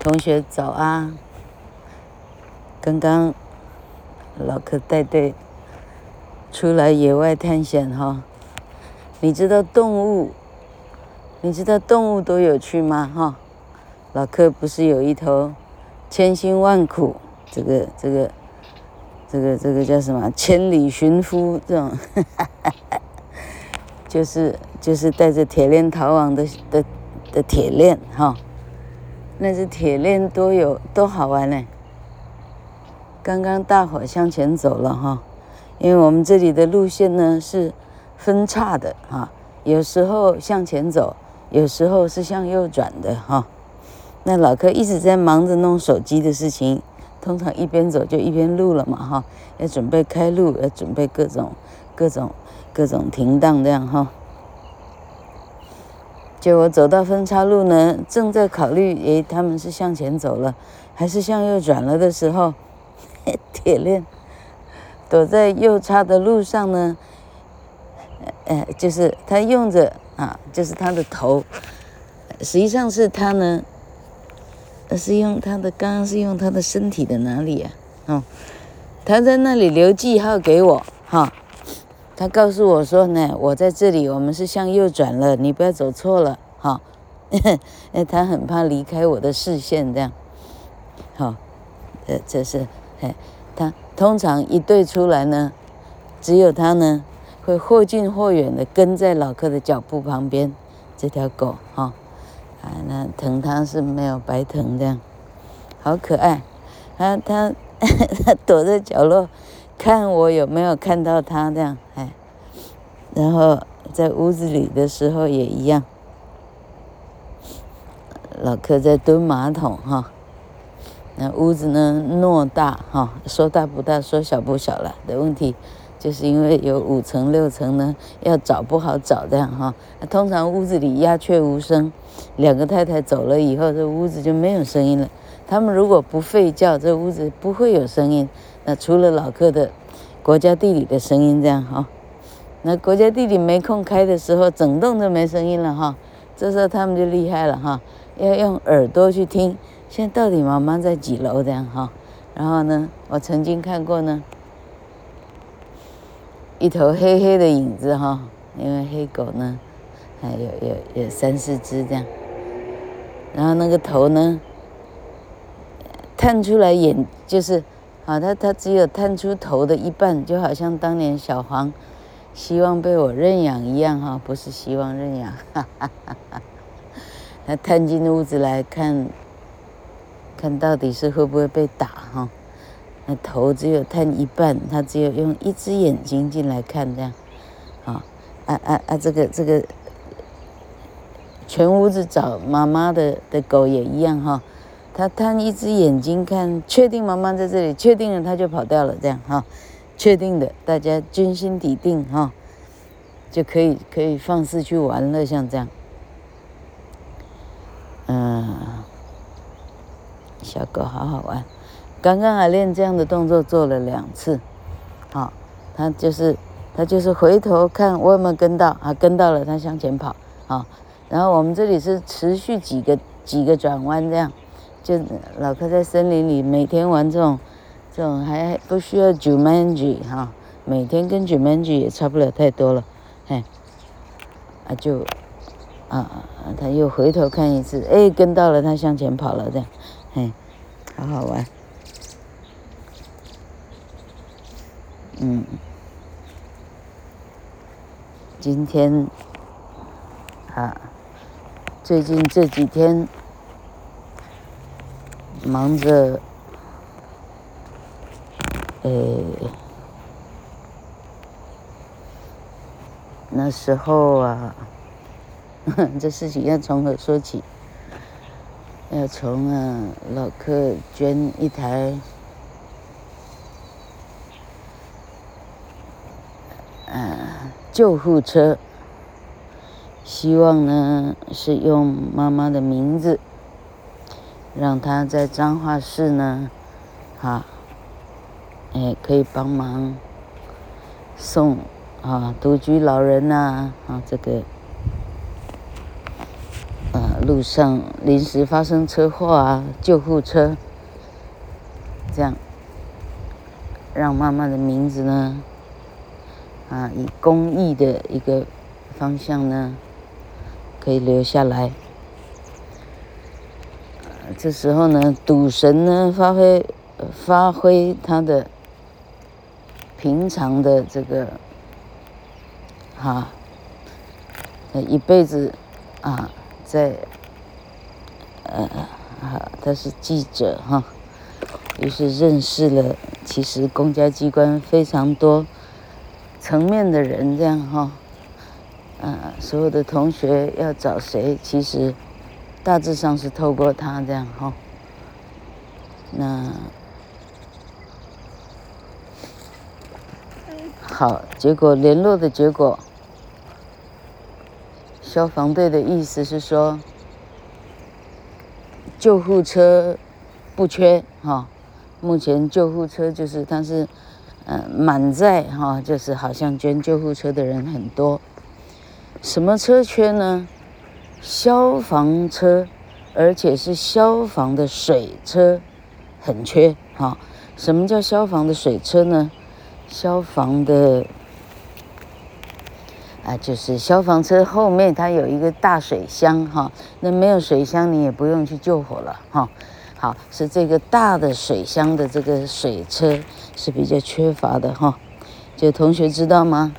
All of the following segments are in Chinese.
同学早啊！刚刚老柯带队出来野外探险哈，你知道动物，你知道动物多有趣吗？哈，老柯不是有一头千辛万苦，这个这个这个这个叫什么？千里寻夫这种，就是就是带着铁链逃亡的的的铁链哈。那只铁链多有多好玩呢！刚刚大伙向前走了哈，因为我们这里的路线呢是分叉的哈，有时候向前走，有时候是向右转的哈。那老柯一直在忙着弄手机的事情，通常一边走就一边录了嘛哈，要准备开路，要准备各种各种各种停当这样哈。就我走到分岔路呢，正在考虑，诶，他们是向前走了，还是向右转了的时候，铁链躲在右叉的路上呢，呃，就是他用着啊，就是他的头，实际上是他呢，是用他的，刚刚是用他的身体的哪里啊？哦，他在那里留记号给我，哈、他告诉我说呢，我在这里，我们是向右转了，你不要走错了，哈、哦。他很怕离开我的视线，这样，好、呃，这是，哎，他通常一队出来呢，只有他呢，会或近或远的跟在老客的脚步旁边，这条狗，哈、啊，那疼他是没有白疼，这样，好可爱，他他 他躲在角落。看我有没有看到他这样，哎，然后在屋子里的时候也一样。老柯在蹲马桶哈，那屋子呢偌大哈，说大不大，说小不小了的问题，就是因为有五层六层呢，要找不好找这样哈。通常屋子里鸦雀无声，两个太太走了以后，这屋子就没有声音了。他们如果不吠叫，这屋子不会有声音。除了老客的国家地理的声音这样哈，那国家地理没空开的时候，整栋都没声音了哈。这时候他们就厉害了哈，要用耳朵去听，现在到底妈妈在几楼这样哈。然后呢，我曾经看过呢，一头黑黑的影子哈，因为黑狗呢，还有有有三四只这样，然后那个头呢，探出来眼就是。啊，他他只有探出头的一半，就好像当年小黄希望被我认养一样哈，不是希望认养，哈哈哈哈。他探进屋子来看，看到底是会不会被打哈？那头只有探一半，他只有用一只眼睛进来看这样，啊啊啊啊！这个这个，全屋子找妈妈的的狗也一样哈。他探一只眼睛看，确定妈妈在这里，确定了他就跑掉了，这样哈，确定的，大家军心底定哈，就可以可以放肆去玩了，像这样，嗯，小狗好好玩，刚刚还练这样的动作做了两次，好，他就是他就是回头看我有没有跟到啊，跟到了他向前跑啊，然后我们这里是持续几个几个转弯这样。就老柯在森林里每天玩这种，这种还不需要 Jumanji 哈，每天跟 Jumanji 也差不了太多了，嘿，啊就，啊他又回头看一次，哎跟到了他向前跑了这样，嘿，好好玩，嗯，今天，啊，最近这几天。忙着，呃，那时候啊，这事情要从何说起？要从啊，老客捐一台，啊，救护车，希望呢是用妈妈的名字。让他在彰化市呢，哈，哎，可以帮忙送啊独居老人呐，啊这个，呃，路上临时发生车祸啊，救护车，这样让妈妈的名字呢，啊，以公益的一个方向呢，可以留下来。这时候呢，赌神呢发挥发挥他的平常的这个，哈、啊，一辈子啊，在呃，啊，他是记者哈，于是认识了其实公家机关非常多层面的人，这样哈，啊，所有的同学要找谁，其实。大致上是透过他这样哈，那好，结果联络的结果，消防队的意思是说，救护车不缺哈，目前救护车就是它是嗯满载哈，就是好像捐救护车的人很多，什么车缺呢？消防车，而且是消防的水车，很缺哈。什么叫消防的水车呢？消防的啊，就是消防车后面它有一个大水箱哈。那没有水箱，你也不用去救火了哈。好，是这个大的水箱的这个水车是比较缺乏的哈。就同学知道吗？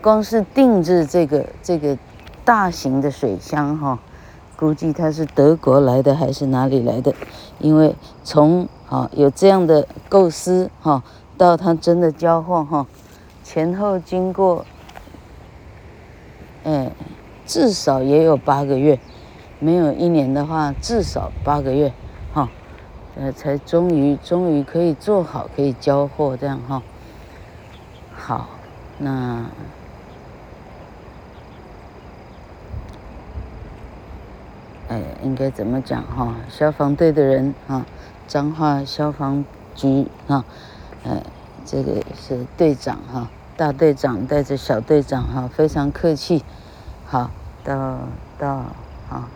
光是定制这个这个。大型的水箱哈，估计它是德国来的还是哪里来的？因为从啊有这样的构思哈，到它真的交货哈，前后经过，哎，至少也有八个月，没有一年的话，至少八个月哈，呃，才终于终于可以做好，可以交货这样哈。好，那。应该怎么讲哈？消防队的人哈，彰化消防局哈，哎，这个是队长哈，大队长带着小队长哈，非常客气，好，到到啊，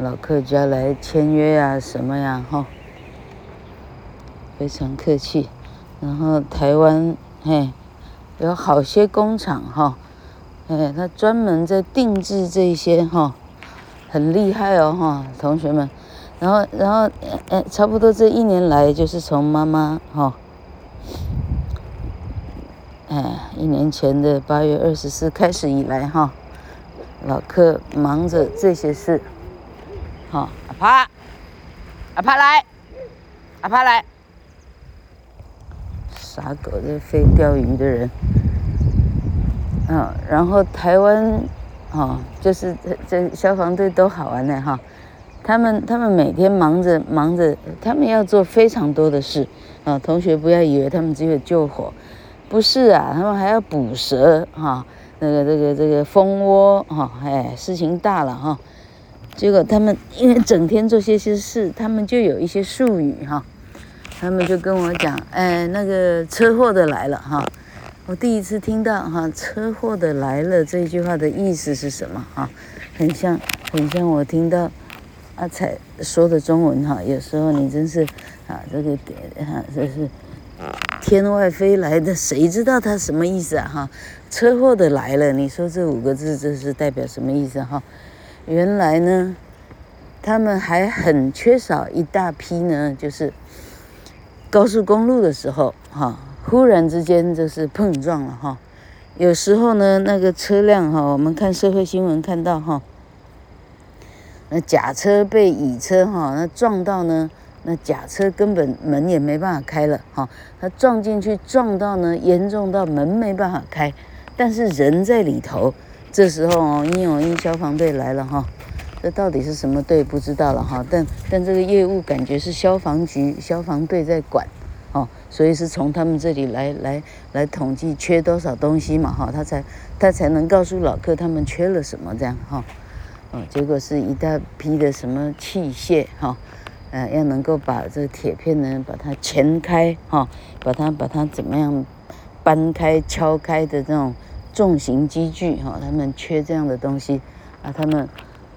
老客家来签约呀什么呀哈，非常客气。然后台湾嘿，有好些工厂哈，哎，他专门在定制这些哈。很厉害哦，哈，同学们，然后，然后，呃，差不多这一年来，就是从妈妈哈，哎，一年前的八月二十四开始以来哈，老客忙着这些事，哈，阿帕，阿帕来，阿帕来，傻狗这飞钓鱼的人，嗯，然后台湾。哦，就是这这消防队都好玩的哈，他们他们每天忙着忙着，他们要做非常多的事啊。同学不要以为他们只有救火，不是啊，他们还要捕蛇哈，那个这个这个蜂窝哈，哎，事情大了哈。结果他们因为整天做些些事，他们就有一些术语哈，他们就跟我讲，哎，那个车祸的来了哈。我第一次听到哈，车祸的来了这句话的意思是什么哈？很像很像我听到阿彩说的中文哈。有时候你真是啊，这个点哈，这是天外飞来的，谁知道它什么意思啊哈？车祸的来了，你说这五个字这是代表什么意思哈？原来呢，他们还很缺少一大批呢，就是高速公路的时候哈。忽然之间就是碰撞了哈，有时候呢那个车辆哈，我们看社会新闻看到哈，那甲车被乙车哈那撞到呢，那甲车根本门也没办法开了哈，他撞进去撞到呢严重到门没办法开，但是人在里头，这时候哦，因有因消防队来了哈，这到底是什么队不知道了哈，但但这个业务感觉是消防局消防队在管。所以是从他们这里来来来统计缺多少东西嘛，哈，他才他才能告诉老客他们缺了什么这样哈，哦，结果是一大批的什么器械哈，呃，要能够把这铁片呢把它钳开哈，把它把它怎么样搬开敲开的这种重型机具哈，他们缺这样的东西啊，他们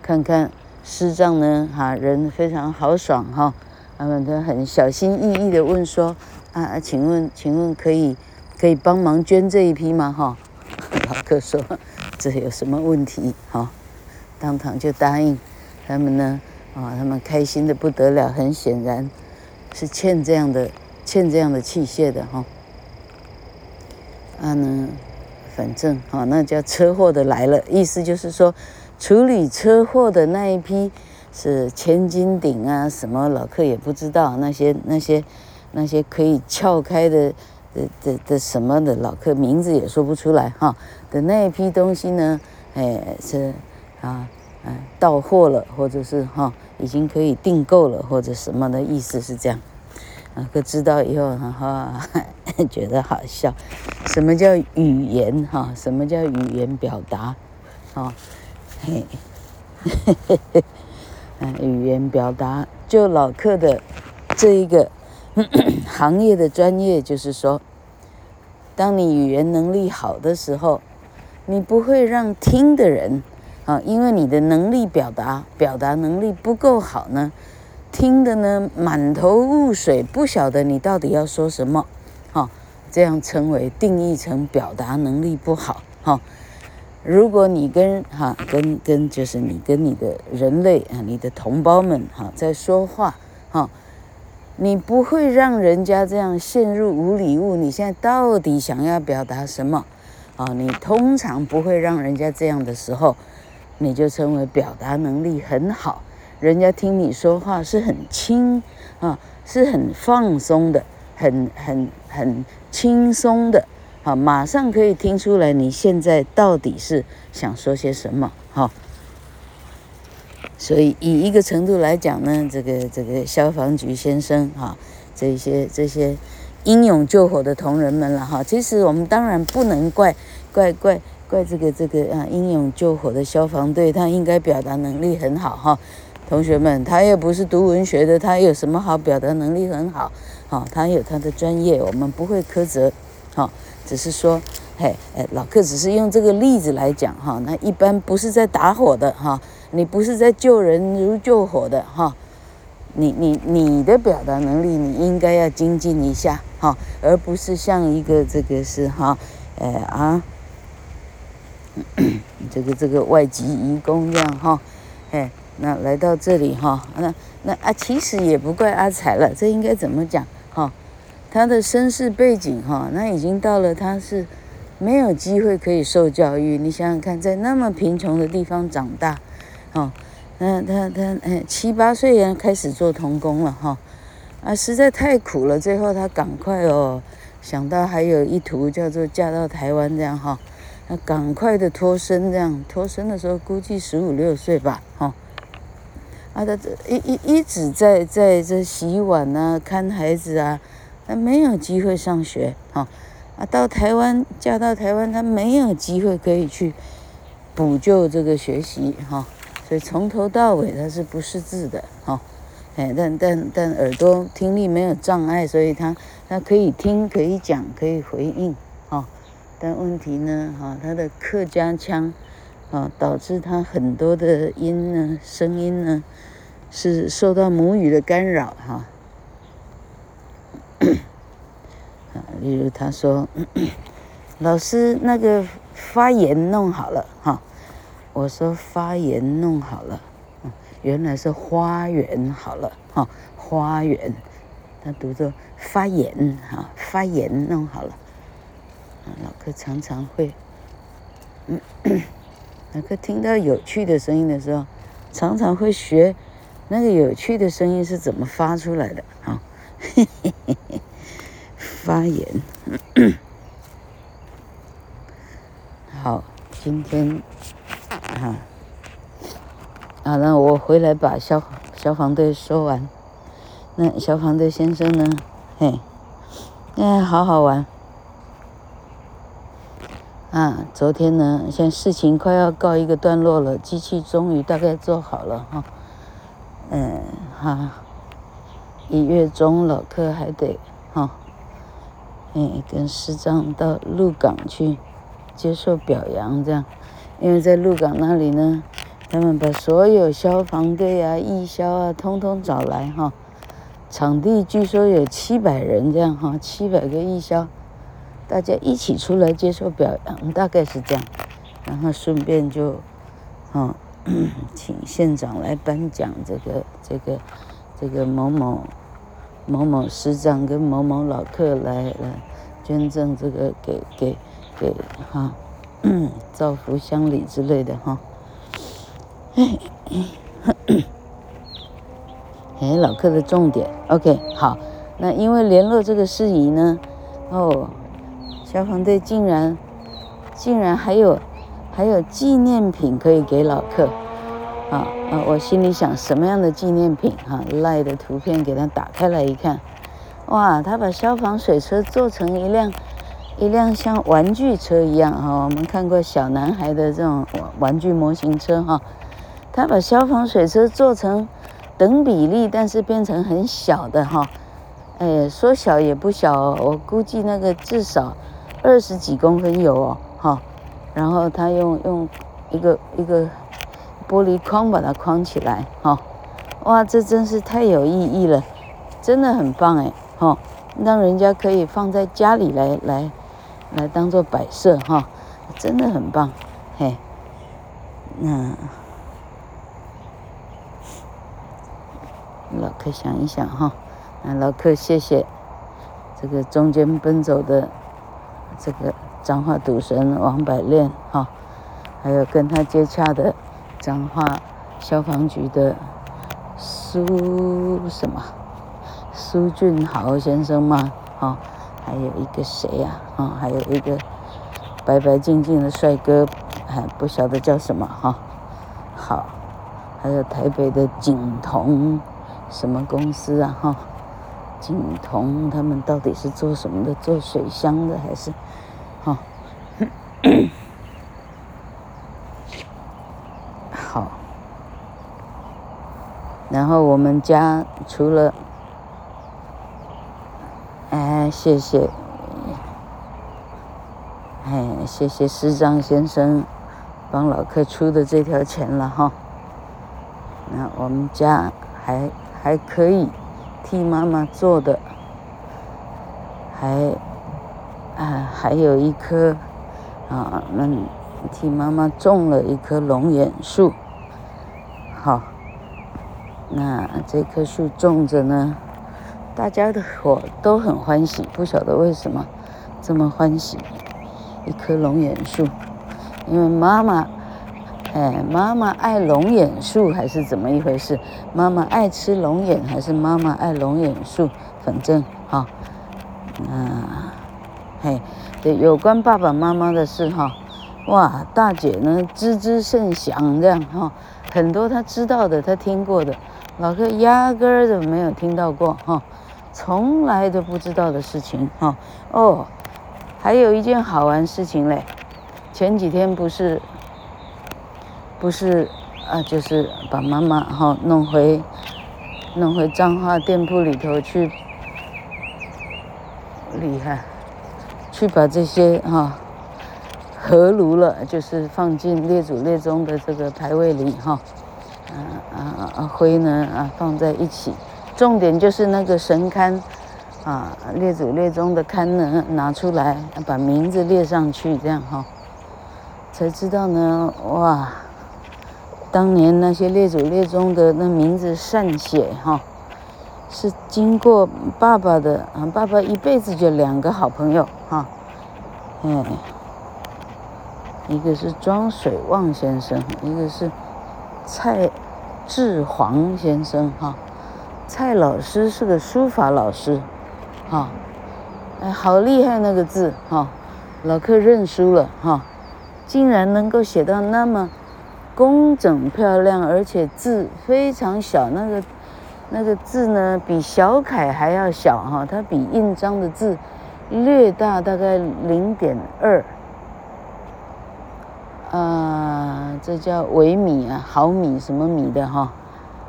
看看师长呢，哈，人非常豪爽哈，他们都很小心翼翼的问说，啊，请问，请问可以可以帮忙捐这一批吗？哈，老客说，这有什么问题？哈，当场就答应，他们呢，啊，他们开心的不得了，很显然是欠这样的欠这样的器械的哈。啊呢，反正啊，那叫车祸的来了，意思就是说，处理车祸的那一批是千斤顶啊，什么老客也不知道，那些那些那些可以撬开的的的的什么的老客名字也说不出来哈的那一批东西呢，哎是啊嗯到货了，或者是哈已经可以订购了，或者什么的意思是这样。啊，可知道以后哈哈，觉得好笑。什么叫语言哈？什么叫语言表达？哈，嘿，嘿嘿嘿，嗯，语言表达，就老客的这一个 行业的专业，就是说，当你语言能力好的时候，你不会让听的人啊，因为你的能力表达表达能力不够好呢。听的呢，满头雾水，不晓得你到底要说什么，哈，这样称为定义成表达能力不好，哈。如果你跟哈跟跟就是你跟你的人类啊，你的同胞们哈在说话，哈，你不会让人家这样陷入无礼物。你现在到底想要表达什么？啊，你通常不会让人家这样的时候，你就称为表达能力很好。人家听你说话是很轻啊，是很放松的，很很很轻松的啊，马上可以听出来你现在到底是想说些什么哈。所以以一个程度来讲呢，这个这个消防局先生哈，这些这些英勇救火的同仁们了哈，其实我们当然不能怪怪怪怪这个这个啊英勇救火的消防队，他应该表达能力很好哈。同学们，他又不是读文学的，他有什么好表达能力很好？好，他有他的专业，我们不会苛责。好，只是说，嘿，哎，老克只是用这个例子来讲哈。那一般不是在打火的哈，你不是在救人如救火的哈。你你你的表达能力，你应该要精进一下哈，而不是像一个这个是哈，哎啊，这个这个外籍移工这样哈，哎。那来到这里哈，那那啊，其实也不怪阿财了，这应该怎么讲哈？他的身世背景哈，那已经到了他是没有机会可以受教育。你想想看，在那么贫穷的地方长大，哦，那他他哎七八岁人开始做童工了哈，啊，实在太苦了。最后他赶快哦，想到还有一途叫做嫁到台湾这样哈，那赶快的脱身这样，脱身的时候估计十五六岁吧，哈。啊，他这一一一直在在这洗碗啊，看孩子啊，他没有机会上学哈。啊，到台湾嫁到台湾，他没有机会可以去补救这个学习哈。所以从头到尾他是不识字的哈。哎，但但但耳朵听力没有障碍，所以他他可以听，可以讲，可以回应哈。但问题呢哈，他的客家腔。啊，导致他很多的音呢，声音呢，是受到母语的干扰哈。例如他说，老师那个发言弄好了哈，我说发言弄好了，原来是花园好了哈，花园，他读作发言哈，发言弄好了。老克常常会，嗯。那个听到有趣的声音的时候，常常会学那个有趣的声音是怎么发出来的啊？发言。好，今天啊，好，那我回来把消消防队说完。那消防队先生呢？嘿，哎，好好玩。啊，昨天呢，现在事情快要告一个段落了，机器终于大概做好了哈。嗯，哈，一月中了，可还得哈，嗯，跟师长到鹿港去接受表扬，这样，因为在鹿港那里呢，他们把所有消防队啊、义消啊，通通找来哈。场地据说有七百人这样哈，七百个义消，大家一起出来接受表扬，大概是这样。然后顺便就，哦，请县长来颁奖这个这个这个某某某某师长跟某某老客来来捐赠这个给给给哈，造福乡里之类的哈。哎，老客的重点，OK，好，那因为联络这个事宜呢，哦，消防队竟然竟然还有还有纪念品可以给老客，啊。啊，我心里想什么样的纪念品哈，赖的图片给他打开来一看，哇，他把消防水车做成一辆一辆像玩具车一样哈，我们看过小男孩的这种玩具模型车哈，他把消防水车做成。等比例，但是变成很小的哈，哎，说小也不小哦，我估计那个至少二十几公分有哦，哈，然后他用用一个一个玻璃框把它框起来，哈，哇，这真是太有意义了，真的很棒哎，哈，让人家可以放在家里来来来当做摆设哈，真的很棒，嘿，那。老客想一想哈，那老客谢谢这个中间奔走的这个彰化赌神王百炼哈，还有跟他接洽的彰化消防局的苏什么苏俊豪先生嘛哈，还有一个谁呀啊，还有一个白白净净的帅哥，还不晓得叫什么哈，好，还有台北的景同。什么公司啊？哈，景同他们到底是做什么的？做水箱的还是？哈，然后我们家除了，哎，谢谢，哎，谢谢师张先生帮老客出的这条钱了哈。那我们家还。还可以替妈妈做的，还啊还有一棵啊，那替妈妈种了一棵龙眼树。好，那这棵树种着呢，大家的伙都很欢喜，不晓得为什么这么欢喜，一棵龙眼树，因为妈妈。哎，妈妈爱龙眼树还是怎么一回事？妈妈爱吃龙眼还是妈妈爱龙眼树？反正哈，啊，嘿，对，有关爸爸妈妈的事哈，哇，大姐呢知之甚详，这样哈，很多她知道的，她听过的，老哥压根儿都没有听到过哈，从来都不知道的事情哈。哦，还有一件好玩事情嘞，前几天不是。不是啊，就是把妈妈哈弄回弄回彰化店铺里头去，厉害，去把这些哈合炉了，就是放进列祖列宗的这个牌位里哈，啊啊啊灰呢啊放在一起，重点就是那个神龛啊列祖列宗的龛呢拿出来，把名字列上去，这样哈，才知道呢哇。当年那些列祖列宗的那名字善写哈，是经过爸爸的啊，爸爸一辈子就两个好朋友哈，哎，一个是庄水旺先生，一个是蔡志煌先生哈。蔡老师是个书法老师，哈，哎，好厉害那个字哈，老客认输了哈，竟然能够写到那么。工整漂亮，而且字非常小，那个那个字呢，比小楷还要小哈，它比印章的字略大，大概零点二，这叫微米啊，毫米什么米的哈，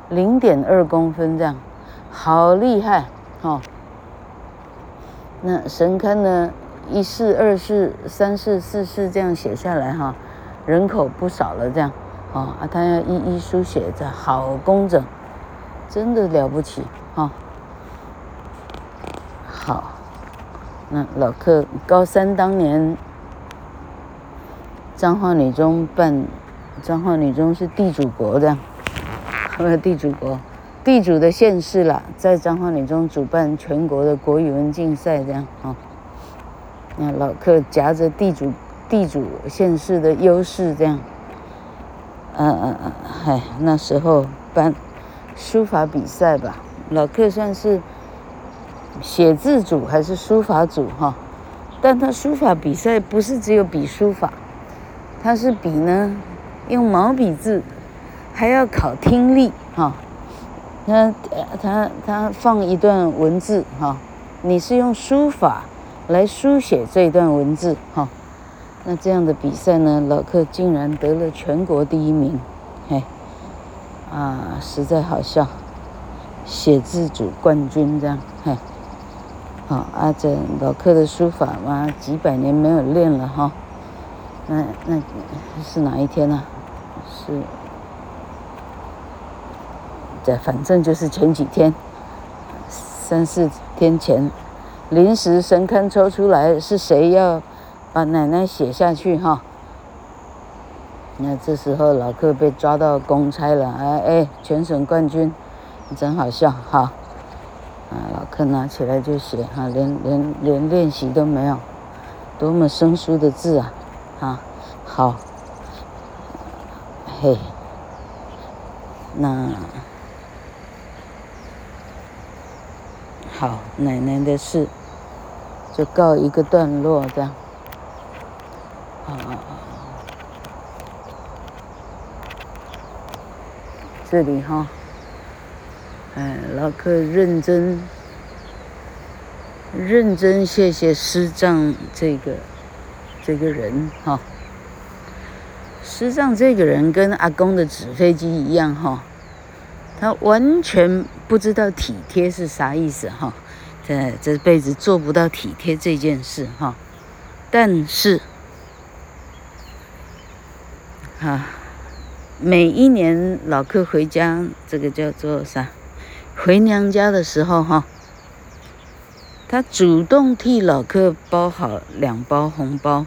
零点二公分这样，好厉害哈。那神龛呢，一四、二四、三四、四四这样写下来哈，人口不少了这样。啊，他要一一书写的好工整，真的了不起哦！好，那老克高三当年，彰化女中办，彰化女中是地主国这样，没有地主国，地主的县市啦，在彰化女中主办全国的国语文竞赛这样啊。那老克夹着地主地主县市的优势这样，嗯嗯嗯，嗨，那时候办书法比赛吧，老克算是。写字组还是书法组哈，但他书法比赛不是只有比书法，他是比呢用毛笔字，还要考听力哈。他他他放一段文字哈，你是用书法来书写这段文字哈，那这样的比赛呢，老克竟然得了全国第一名，嘿，啊，实在好笑，写字组冠军这样嘿。好，啊，这老克的书法嘛，几百年没有练了哈。那那是哪一天呢？是，这反正就是前几天，三四天前，临时神龛抽出来，是谁要把奶奶写下去哈？那这时候老克被抓到公差了，哎哎，全省冠军，真好笑哈。啊，老克拿起来就写，哈，连连连练习都没有，多么生疏的字啊，啊，好，嘿，那好，奶奶的事就告一个段落，这样，啊，这里哈。哎，老客认真，认真谢谢师丈这个这个人哈。实际上这个人跟阿公的纸飞机一样哈，他完全不知道体贴是啥意思哈，这这辈子做不到体贴这件事哈。但是，啊，每一年老客回家，这个叫做啥？回娘家的时候，哈，他主动替老客包好两包红包。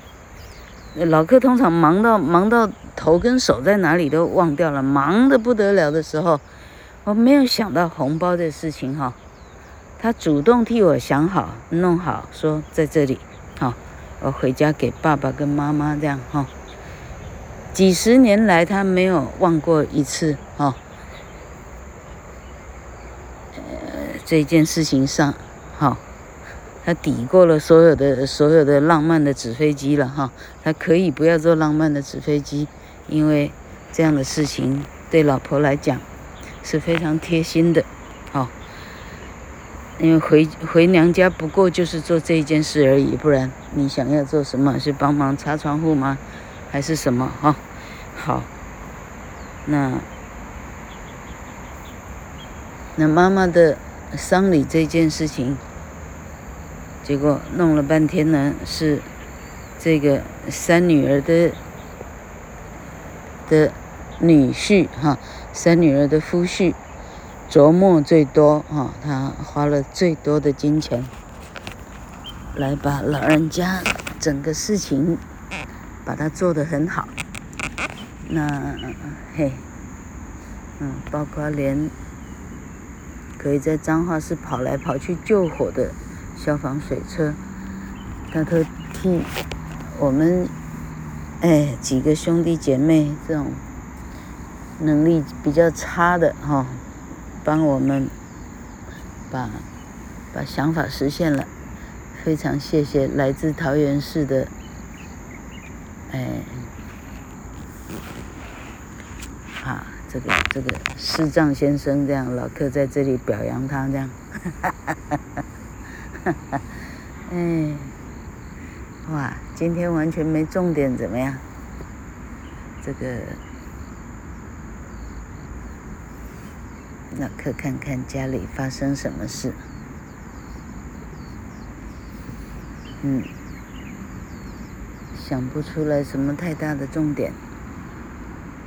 老客通常忙到忙到头跟手在哪里都忘掉了，忙得不得了的时候，我没有想到红包的事情，哈。他主动替我想好、弄好，说在这里，哈，我回家给爸爸跟妈妈这样，哈。几十年来，他没有忘过一次，哈。呃这件事情上，哈，他抵过了所有的所有的浪漫的纸飞机了哈，他可以不要做浪漫的纸飞机，因为这样的事情对老婆来讲是非常贴心的，哈，因为回回娘家不过就是做这一件事而已，不然你想要做什么？是帮忙擦窗户吗？还是什么？哈，好，那那妈妈的。丧礼这件事情，结果弄了半天呢，是这个三女儿的的女婿哈，三女儿的夫婿琢磨最多哈，他花了最多的金钱来把老人家整个事情把它做得很好。那嘿，嗯，包括连。可以在彰化市跑来跑去救火的消防水车，他都替我们哎几个兄弟姐妹这种能力比较差的哈，帮我们把把想法实现了，非常谢谢来自桃园市的哎。这个这个师丈先生这样，老客在这里表扬他这样，哈哈哈哈哈，哎，哇，今天完全没重点，怎么样？这个老客看看家里发生什么事，嗯，想不出来什么太大的重点，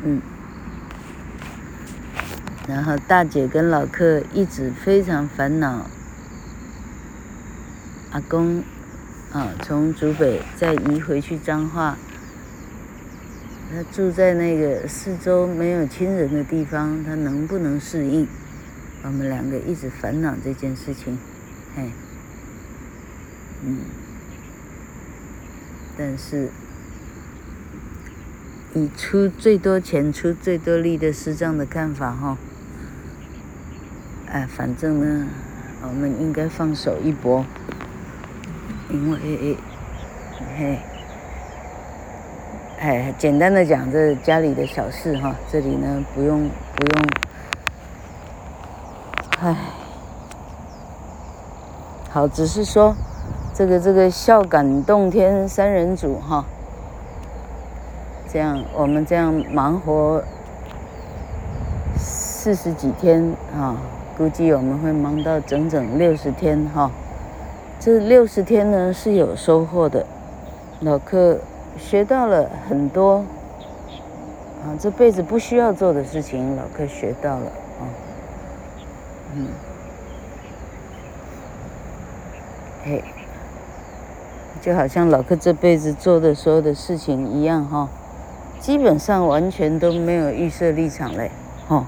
嗯。然后大姐跟老客一直非常烦恼，阿公啊，从竹北再移回去彰化，他住在那个四周没有亲人的地方，他能不能适应？我们两个一直烦恼这件事情，嘿，嗯，但是以出最多钱、出最多力的师长的看法，哈。哎，反正呢，我们应该放手一搏，因为，嘿，哎，简单的讲，这家里的小事哈，这里呢不用不用，哎，好，只是说，这个这个孝感动天三人组哈，这样我们这样忙活四十几天啊。估计我们会忙到整整六十天哈，这六十天呢是有收获的，老克学到了很多啊，这辈子不需要做的事情，老克学到了啊，嗯，嘿，就好像老克这辈子做的所有的事情一样哈，基本上完全都没有预设立场嘞，哈。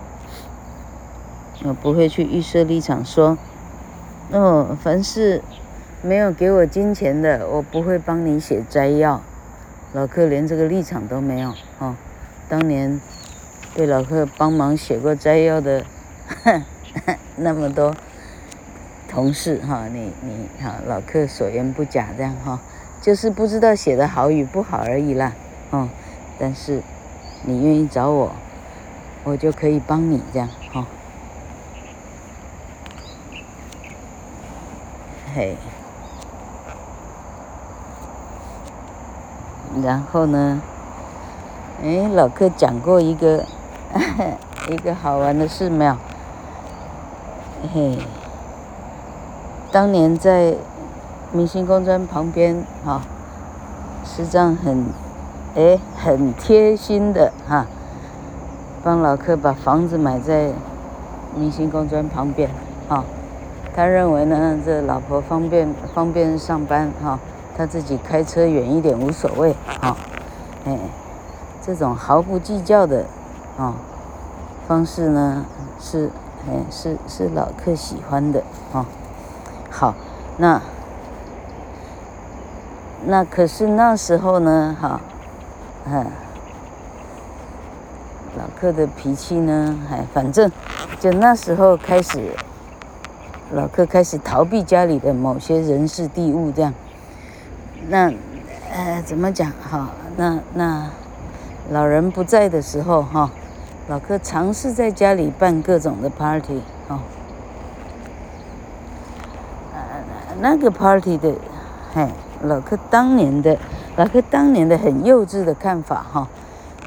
我不会去预设立场说，哦，凡是没有给我金钱的，我不会帮你写摘要。老克连这个立场都没有哦。当年被老克帮忙写过摘要的，那么多同事哈，你你哈，老克所言不假，这样哈，就是不知道写的好与不好而已啦。哦，但是你愿意找我，我就可以帮你这样哈。嘿，然后呢？哎，老克讲过一个 一个好玩的事没有？嘿，当年在明星公专旁边哈，师长很哎很贴心的哈，帮老克把房子买在明星公专旁边哈。他认为呢，这老婆方便方便上班哈，他自己开车远一点无所谓哈，哎，这种毫不计较的啊方式呢，是哎是是老客喜欢的啊。好，那那可是那时候呢哈，嗯，老客的脾气呢，哎，反正就那时候开始。老客开始逃避家里的某些人事地物，这样。那，呃，怎么讲哈？那那老人不在的时候哈，老哥尝试在家里办各种的 party 哈。呃，那个 party 的，嘿，老哥当年的，老哥当年的很幼稚的看法哈，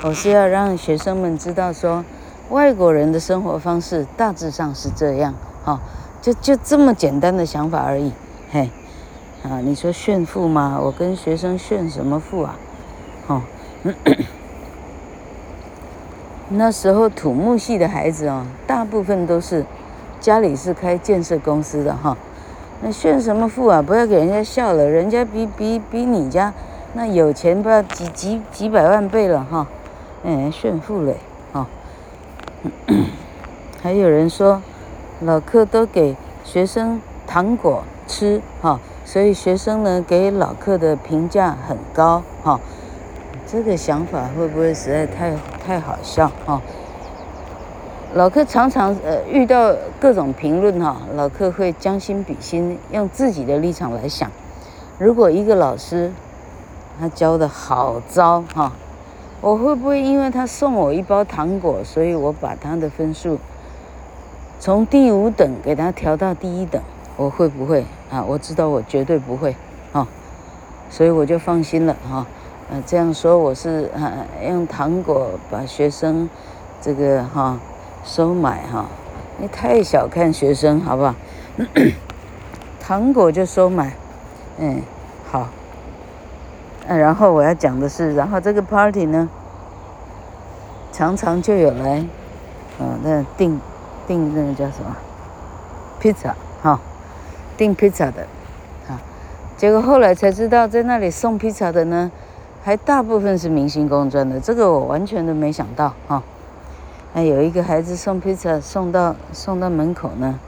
我是要让学生们知道说，外国人的生活方式大致上是这样哈。就就这么简单的想法而已，嘿，啊，你说炫富吗？我跟学生炫什么富啊？哦，那时候土木系的孩子哦，大部分都是家里是开建设公司的哈，那炫什么富啊？不要给人家笑了，人家比比比你家那有钱不要几几几百万倍了哈，哎，炫富嘞，哈，还有人说。老客都给学生糖果吃哈，所以学生呢给老客的评价很高哈。这个想法会不会实在太太好笑哈？老客常常呃遇到各种评论哈，老客会将心比心，用自己的立场来想。如果一个老师他教的好糟哈，我会不会因为他送我一包糖果，所以我把他的分数？从第五等给他调到第一等，我会不会啊？我知道我绝对不会，啊，所以我就放心了哈。呃，这样说我是啊，用糖果把学生这个哈收买哈，你太小看学生好不好？糖果就收买，嗯，好。嗯，然后我要讲的是，然后这个 party 呢，常常就有来，嗯，那订。订那个叫什么 pizza 哈，订披萨的，啊，结果后来才知道，在那里送披萨的呢，还大部分是明星工专的，这个我完全都没想到哈。那有一个孩子送披萨送到送到门口呢，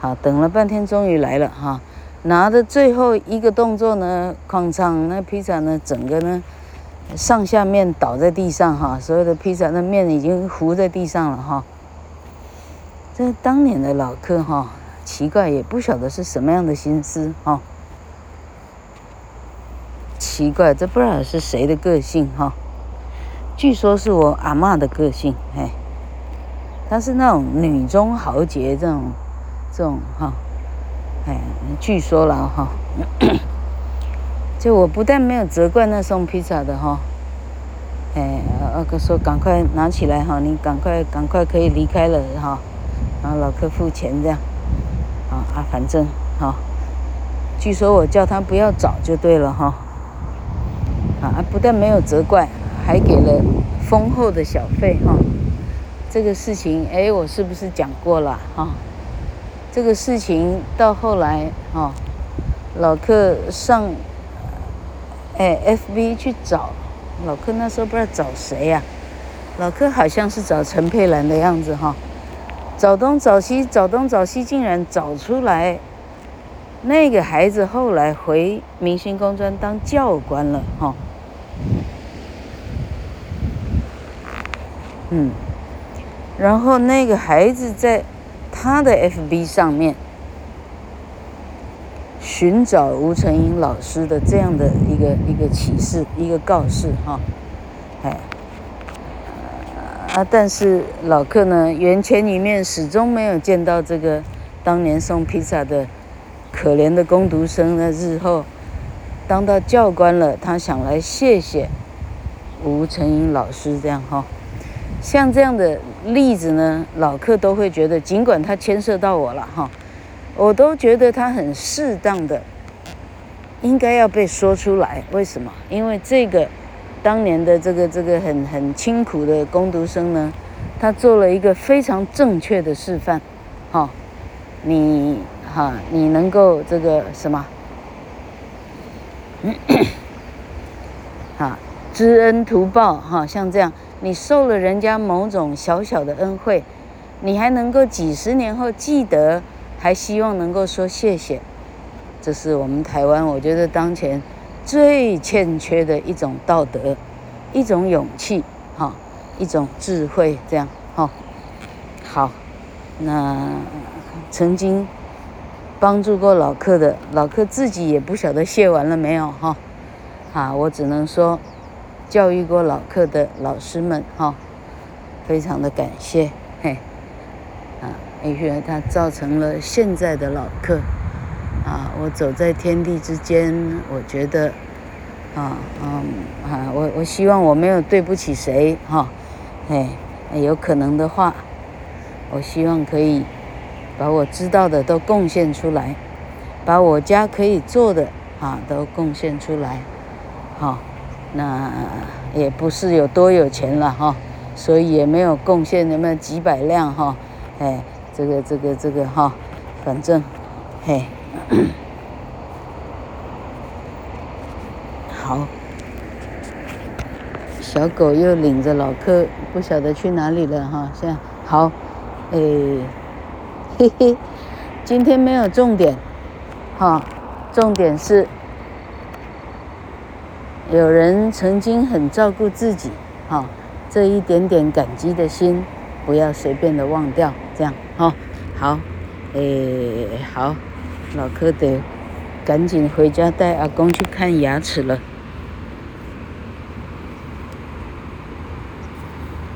好，等了半天终于来了哈，拿的最后一个动作呢，哐当，那披萨呢，整个呢。上下面倒在地上哈，所有的披萨的面已经糊在地上了哈。这当年的老客哈，奇怪也不晓得是什么样的心思哈。奇怪，这不知道是谁的个性哈。据说是我阿嬷的个性哎，她是那种女中豪杰这种这种哈，哎，据说了哈。就我不但没有责怪那送披萨的哈，哎，二哥说赶快拿起来哈，你赶快赶快可以离开了哈，然后老客付钱这样，啊反正哈，据说我叫他不要找就对了哈，啊不但没有责怪，还给了丰厚的小费哈，这个事情哎我是不是讲过了哈？这个事情到后来哈，老客上。哎，FB 去找老柯，那时候不知道找谁呀？老柯好像是找陈佩兰的样子哈，找东找西，找东找西，竟然找出来，那个孩子后来回明星公专当教官了哈。嗯，然后那个孩子在他的 FB 上面。寻找吴成英老师的这样的一个一个启示，一个告示哈，啊，但是老客呢，圆圈里面始终没有见到这个当年送披萨的可怜的工读生那。日后当到教官了，他想来谢谢吴成英老师这样哈。像这样的例子呢，老客都会觉得，尽管他牵涉到我了哈。我都觉得他很适当的，应该要被说出来。为什么？因为这个当年的这个这个很很清苦的工读生呢，他做了一个非常正确的示范。哈，你哈，你能够这个什么？哈，知恩图报哈，像这样，你受了人家某种小小的恩惠，你还能够几十年后记得。还希望能够说谢谢，这是我们台湾我觉得当前最欠缺的一种道德，一种勇气，哈，一种智慧，这样，哈，好，那曾经帮助过老客的老客自己也不晓得谢完了没有，哈，啊，我只能说，教育过老客的老师们，哈，非常的感谢，嘿。因为他造成了现在的老客，啊，我走在天地之间，我觉得，啊，嗯，啊，我我希望我没有对不起谁，哈，哎，有可能的话，我希望可以把我知道的都贡献出来，把我家可以做的啊都贡献出来，好，那也不是有多有钱了哈，所以也没有贡献那么几百辆哈，哎。这个这个这个哈，反正，嘿，好，小狗又领着老客，不晓得去哪里了哈。现在好，哎，嘿嘿，今天没有重点，哈，重点是，有人曾经很照顾自己，哈，这一点点感激的心，不要随便的忘掉，这样。好，好，诶，好，老柯得赶紧回家带阿公去看牙齿了。